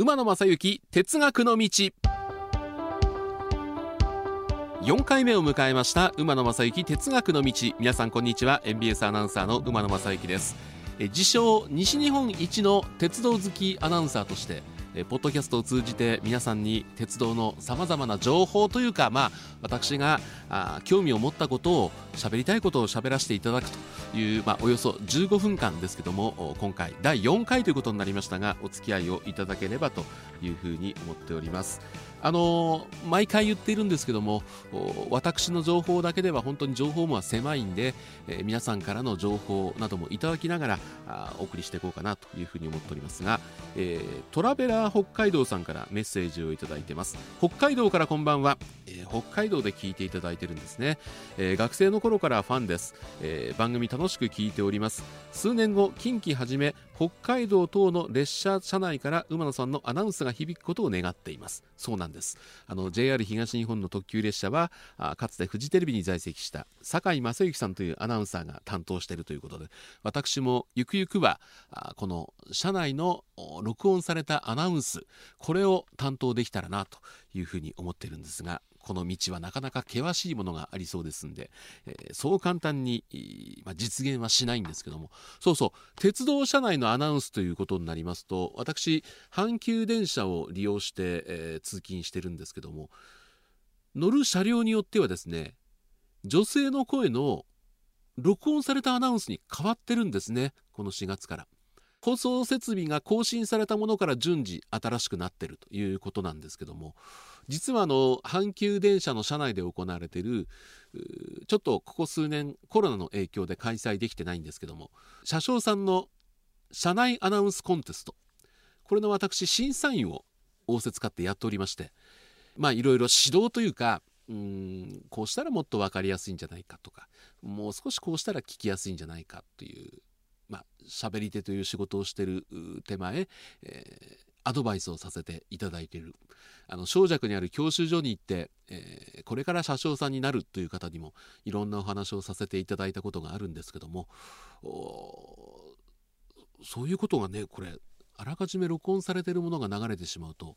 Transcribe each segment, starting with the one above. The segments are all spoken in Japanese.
馬野正幸哲学の道。4回目を迎えました馬野正幸哲学の道。皆さんこんにちは。MBS アナウンサーの馬野正幸です。自称西日本一の鉄道好きアナウンサーとしてえポッドキャストを通じて皆さんに鉄道のさまざまな情報というか、まあ、私があ興味を持ったことを喋りたいことを喋らせていただくという、まあ、およそ15分間ですけども今回第4回ということになりましたがお付き合いをいただければというふうに思っております。あの毎回言っているんですけども私の情報だけでは本当に情報網は狭いんで、えー、皆さんからの情報などもいただきながらあお送りしていこうかなというふうに思っておりますが、えー、トラベラー北海道さんからメッセージをいただいてます。北海道からこんばんは、えー、北海道で聞いていただいてるんですね、え学生の頃からファンです、え番組楽しく聞いております。数年後近畿はじめ北海道等の列車車内から馬野さんのアナウンスが響くことを願っています。そうなんです。あの JR 東日本の特急列車はあかつてフジテレビに在籍した酒井正幸さんというアナウンサーが担当しているということで私もゆくゆくはあこの車内の録音されたアナウンスこれを担当できたらなというふうに思っているんですがこの道はなかなか険しいものがありそうですんで、えー、そう簡単に、まあ、実現はしないんですけどもそうそう鉄道車内のアナウンスということになりますと私阪急電車を利用して、えー、通勤してるんですけども乗る車両によってはですね女性の声の録音されたアナウンスに変わってるんですねこの4月から。放送設備が更新されたものから順次新しくなってるということなんですけども実はあの阪急電車の車内で行われているちょっとここ数年コロナの影響で開催できてないんですけども車掌さんの車内アナウンスコンテストこれの私審査員を仰せつかってやっておりましてまあいろいろ指導というかうんこうしたらもっと分かりやすいんじゃないかとかもう少しこうしたら聞きやすいんじゃないかという喋り手という仕事をしてる手前、えー、アドバイスをさせていただいている。あの小弱にある教習所に行って、えー、これから車掌さんになるという方にもいろんなお話をさせていただいたことがあるんですけどもそういうことがねこれあらかじめ録音されているものが流れてしまうと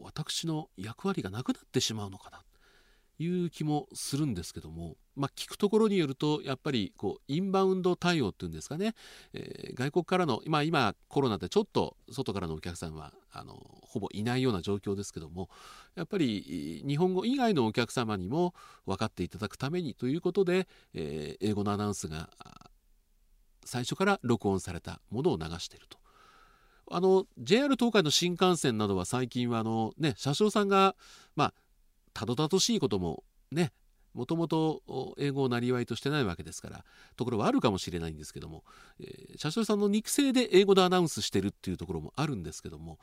私の役割がなくなってしまうのかないう気もするんですけども、まあ、聞くところによるとやっぱりこうインバウンド対応っていうんですかね、えー、外国からの、まあ、今コロナでちょっと外からのお客さんはあのほぼいないような状況ですけどもやっぱり日本語以外のお客様にも分かっていただくためにということで、えー、英語のアナウンスが最初から録音されたものを流していると。あの JR 東海の新幹線などは最近はあの、ね、車掌さんが、まあ、たどたどしいこともねもともと英語をなりわいとしてないわけですからところはあるかもしれないんですけども、えー、車掌さんの肉声で英語でアナウンスしてるっていうところもあるんですけども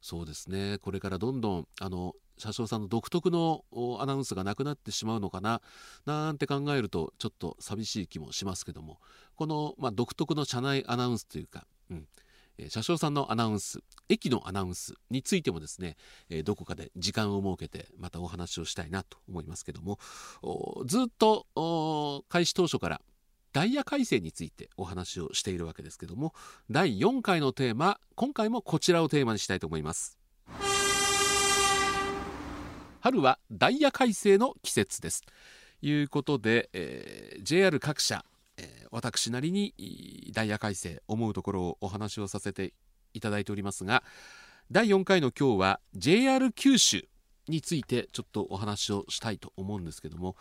そうですね。これからどんどんあの車掌さんの独特のアナウンスがなくなってしまうのかななんて考えるとちょっと寂しい気もしますけどもこの、まあ、独特の車内アナウンスというか、うん、車掌さんのアナウンス駅のアナウンスについてもですねどこかで時間を設けてまたお話をしたいなと思いますけどもずっと開始当初からダイヤ改正についてお話をしているわけですけども第4回のテーマ今回もこちらをテーマにしたいと思います。春はダイヤ改正の季節です。ということで、えー、JR 各社、私なりにダイヤ改正思うところをお話をさせていただいておりますが第4回の今日は JR 九州についてちょっとお話をしたいと思うんですけども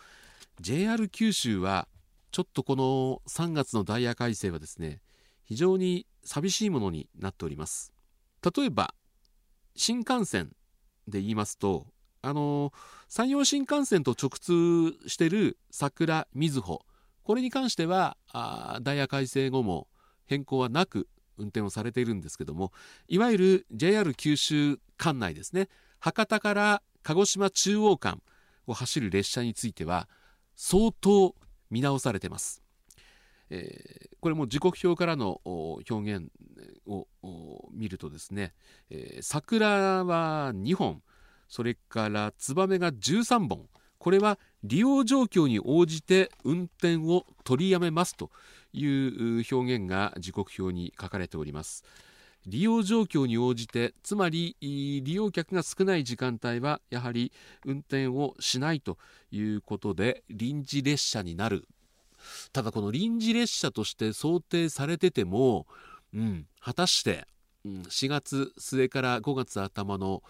JR 九州はちょっとこの3月のダイヤ改正はですね非常に寂しいものになっております。例えば新幹線で言いますとあの山陽新幹線と直通してる桜みずほこれに関してはダイヤ改正後も変更はなく運転をされているんですけどもいわゆる JR 九州管内ですね博多から鹿児島中央間を走る列車については相当見直されてます。えー、これも時刻表からの表現を見るとですね、えー、桜は2本それからツバメが13本これは利用状況に応じて運転を取りやめますという表現が時刻表に書かれております。利用状況に応じてつまり利用客が少ない時間帯はやはり運転をしないということで臨時列車になるただこの臨時列車として想定されてても、うん、果たして、うん、4月末から5月頭の、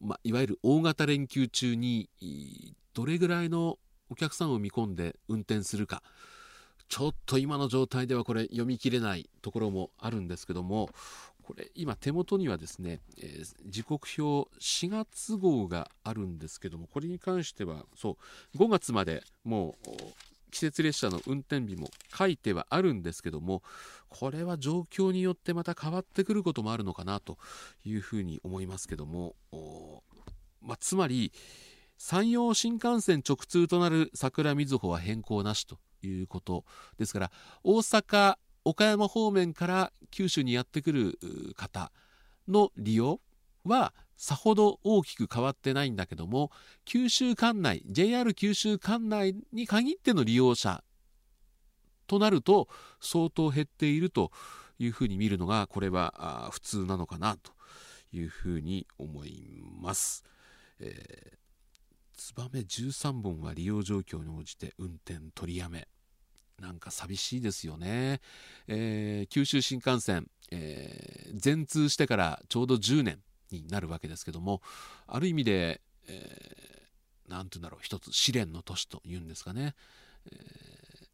まいわゆる大型連休中にどれぐらいのお客さんを見込んで運転するか。ちょっと今の状態ではこれ読み切れないところもあるんですけどもこれ今手元にはですね、えー、時刻表4月号があるんですけどもこれに関してはそう5月までもう季節列車の運転日も書いてはあるんですけどもこれは状況によってまた変わってくることもあるのかなというふうに思いますけども、まあ、つまり山陽新幹線直通となる桜みずほは変更なしということですから大阪岡山方面から九州にやってくる方の利用はさほど大きく変わってないんだけども九州管内 JR 九州管内に限っての利用者となると相当減っているというふうに見るのがこれは普通なのかなというふうに思います。えーツバメ13本は利用状況に応じて運転取りやめ。なんか寂しいですよね、えー、九州新幹線、えー、全通してからちょうど10年になるわけですけどもある意味で何、えー、て言うんだろう一つ試練の年というんですかね、えー、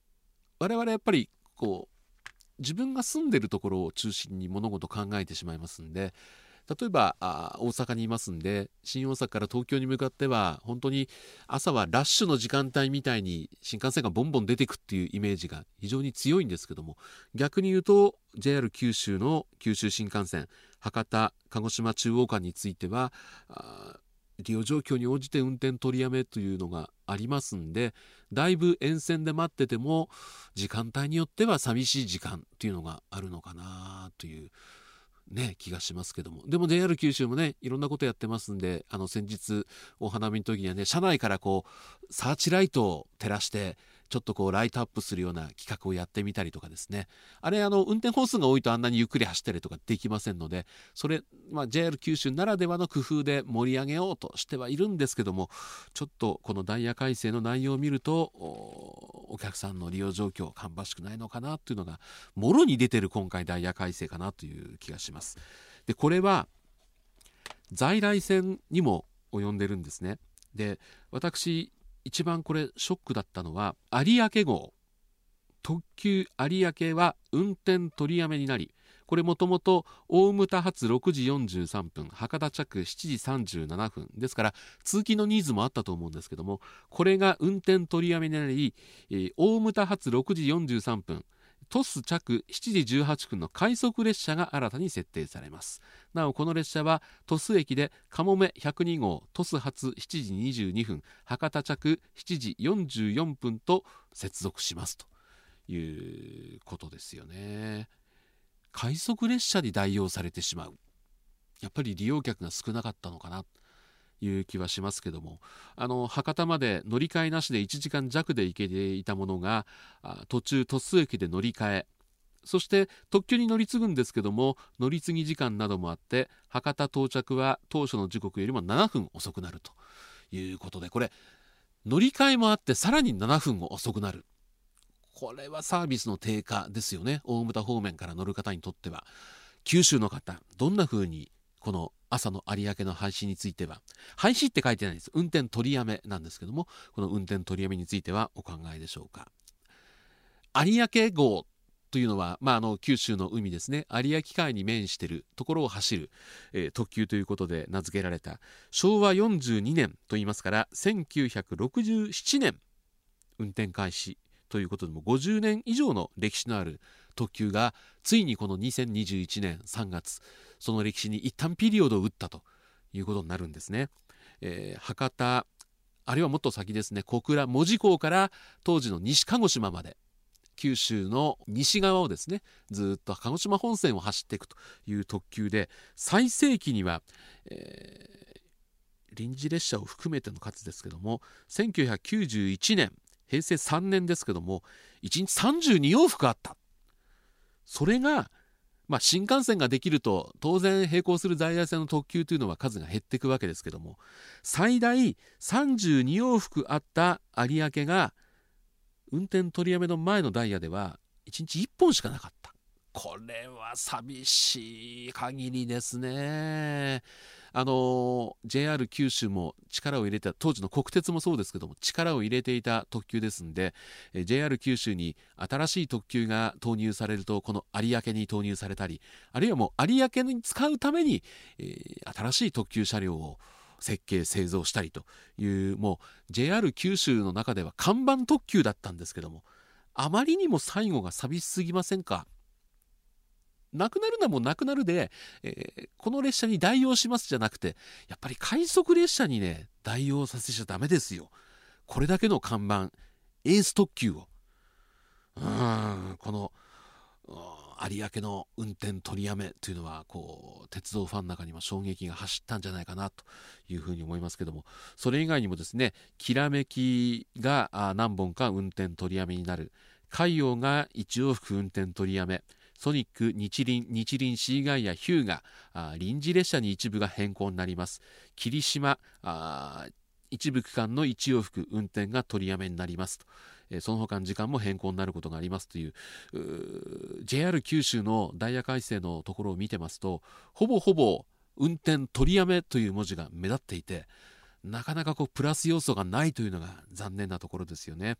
我々やっぱりこう自分が住んでるところを中心に物事考えてしまいますんで例えばあ大阪にいますんで新大阪から東京に向かっては本当に朝はラッシュの時間帯みたいに新幹線がボンボン出てくっていうイメージが非常に強いんですけども逆に言うと JR 九州の九州新幹線博多鹿児島中央間については利用状況に応じて運転取りやめというのがありますんでだいぶ沿線で待ってても時間帯によっては寂しい時間っていうのがあるのかなというね、気がしますけども。でも JR 九州もね、いろんなことやってますんで、あの先日お花見の時にはね、車内からこう、サーチライトを照らして、ちょっとこうライトアップするような企画をやってみたりとかですねあれあの運転本数が多いとあんなにゆっくり走ったりとかできませんのでそれ、まあ、JR 九州ならではの工夫で盛り上げようとしてはいるんですけどもちょっとこのダイヤ改正の内容を見るとお客さんの利用状況芳しくないのかなというのがもろに出てる今回ダイヤ改正かなという気がします。でこれは在来線にも及んでるんですね。で私一番これショックだったのは有明号。特急有明は運転取りやめになりこれもともと大牟田発6時43分博多着7時37分。ですから通勤のニーズもあったと思うんですけどもこれが運転取りやめになり、大牟田発6時43分鳥栖着7時18分の快速列車が新たに設定されます。なおこの列車は鳥栖駅でかもめ102号鳥栖発7時22分博多着7時44分と接続します。ということですよね。快速列車に代用されてしまう。やっぱり利用客が少なかったのかな。いう気はしますけども。あの博多まで乗り換えなしで1時間弱で行けていたものが途中鳥栖駅で乗り換え。そして特急に乗り継ぐんですけども乗り継ぎ時間などもあって博多到着は当初の時刻よりも7分遅くなるということでこれ乗り換えもあってさらに7分遅くなる。これはサービスの低下ですよね。大牟田方面から乗る方にとっては。九州の方どんな風にこの朝の有明の廃止については廃止って書いてないです。運転取りやめなんですけどもこの運転取りやめについてはお考えでしょうか。有明号というのは、まあ、あの九州の海ですね。有明海に面しているところを走る、えー、特急ということで名付けられた昭和42年といいますから1967年運転開始ということでも50年以上の歴史のある特急がついにこの2021年3月その歴史に一旦ピリオドを打ったということになるんですね。えー、博多あるいはもっと先ですね小倉門司港から当時の西鹿児島まで九州の西側をですねずっと鹿児島本線を走っていくという特急で最盛期には、えー、臨時列車を含めての数ですけども1991年平成3年ですけども1日32往復あった。それがまあ、新幹線ができると当然並行する在来線の特急というのは数が減っていくわけですけども最大32往復あった有明が運転取りやめの前のダイヤでは1日1本しかなかった。これは寂しい限りですね。あの JR 九州も力を入れた当時の国鉄もそうですけども力を入れていた特急ですんでえ JR 九州に新しい特急が投入されるとこの有明に投入されたりあるいはもう有明に使うために、えー、新しい特急車両を設計製造したりというもう JR 九州の中では看板特急だったんですけどもあまりにも最後が寂しすぎませんか？なくなるのはもうなくなるで、えー、この列車に代用しますじゃなくて、やっぱり快速列車にね、代用させちゃダメですよ。これだけの看板、エース特急を。うーん、この、有明の運転取りやめというのはこう鉄道ファンの中にも衝撃が走ったんじゃないかなというふうに思いますけどもそれ以外にもですねきらめきが何本か運転取りやめになる海洋が1往復運転取りやめソニック、日輪、日輪シーガイア、ヒューガ、臨時列車に一部が変更になります。霧島、一部区間の一往復運転が取りやめになりますと。その他の時間も変更になることがありますという JR 九州のダイヤ改正のところを見てますとほぼほぼ運転取りやめという文字が目立っていてなかなかこうプラス要素がないというのが残念なところですよね。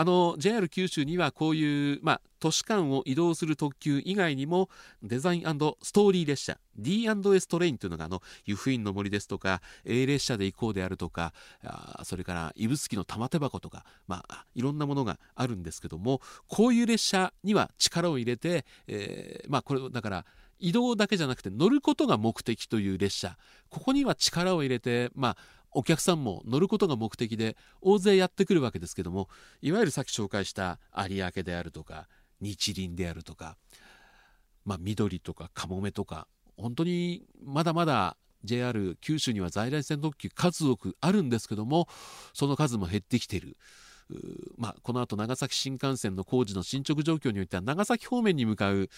あの JR 九州にはこういう、まあ、都市間を移動する特急以外にもデザインストーリー列車 D&S トレインというのがあの湯布院の森ですとか A 列車で行こうであるとかあそれから指宿の玉手箱とか、まあ、いろんなものがあるんですけどもこういう列車には力を入れて、えー、まあ、これだから移動だけじゃなくて乗ることが目的という列車ここには力を入れて、まあ、お客さんも乗ることが目的で大勢やってくるわけですけどもいわゆるさっき紹介した有明であるとか日輪であるとか、まあ、緑とかかもめとか本当にまだまだ JR 九州には在来線特急数多くあるんですけどもその数も減ってきている。まあ、この後長崎新幹線の工事の進捗状況によっては長崎方面に向かう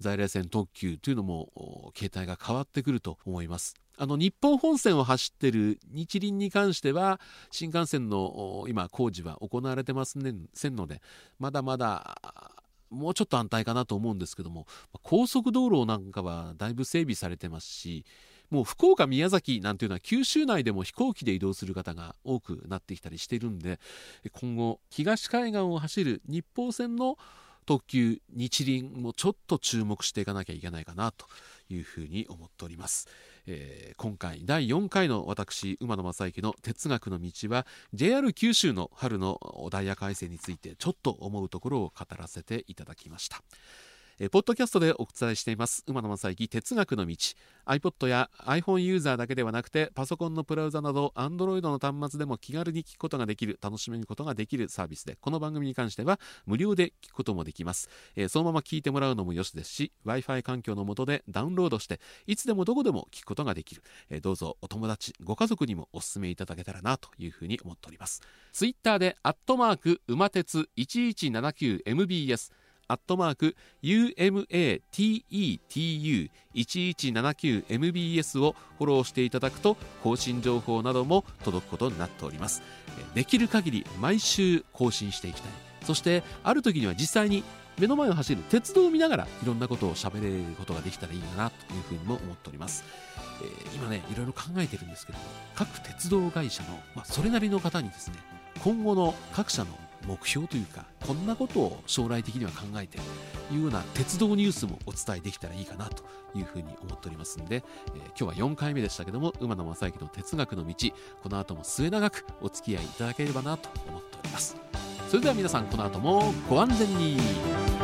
在来線特急というのも形態が変わってくると思います。あの日本本線を走っている日輪に関しては新幹線の今工事は行われてませんのでまだまだもうちょっと安泰かなと思うんですけども高速道路なんかはだいぶ整備されてますしもう福岡宮崎なんていうのは九州内でも飛行機で移動する方が多くなってきたりしているんで今後東海岸を走る日報線の特急日輪もちょっと注目していかなきゃいけないかなというふうに思っております。えー、今回第4回の私馬野正幸の哲学の道は JR 九州の春のダイヤ改正についてちょっと思うところを語らせていただきました。えポッドキャストでお伝えしています。馬野正幸哲学の道。iPod や iPhone ユーザーだけではなくてパソコンのブラウザなど Android の端末でも気軽に聞くことができる楽しめることができるサービスでこの番組に関しては無料で聞くこともできます、えー、そのまま聞いてもらうのもよしですし Wi-Fi 環境の下でダウンロードしていつでもどこでも聞くことができる、えー、どうぞお友達ご家族にもお勧めいただけたらなというふうに思っております。Twitter でアットマーク馬鉄 1179MBS アットマーク UMATETU1179MBS をフォローしていただくと更新情報なども届くことになっております。できる限り毎週更新していきたい。そしてある時には実際に目の前を走る鉄道を見ながらいろんなことを喋れることができたらいいなというふうにも思っております、えー、今ねいろいろ考えてるんですけども各鉄道会社の、まあ、それなりの方にですね今後の各社の目標というかこんなことを将来的には考えているような鉄道ニュースもお伝えできたらいいかなというふうに思っておりますんで、えー、今日は4回目でしたけども馬野正幸の哲学の道この後も末永くお付き合いいただければなと思っております。それでは皆さんこの後もご安全に。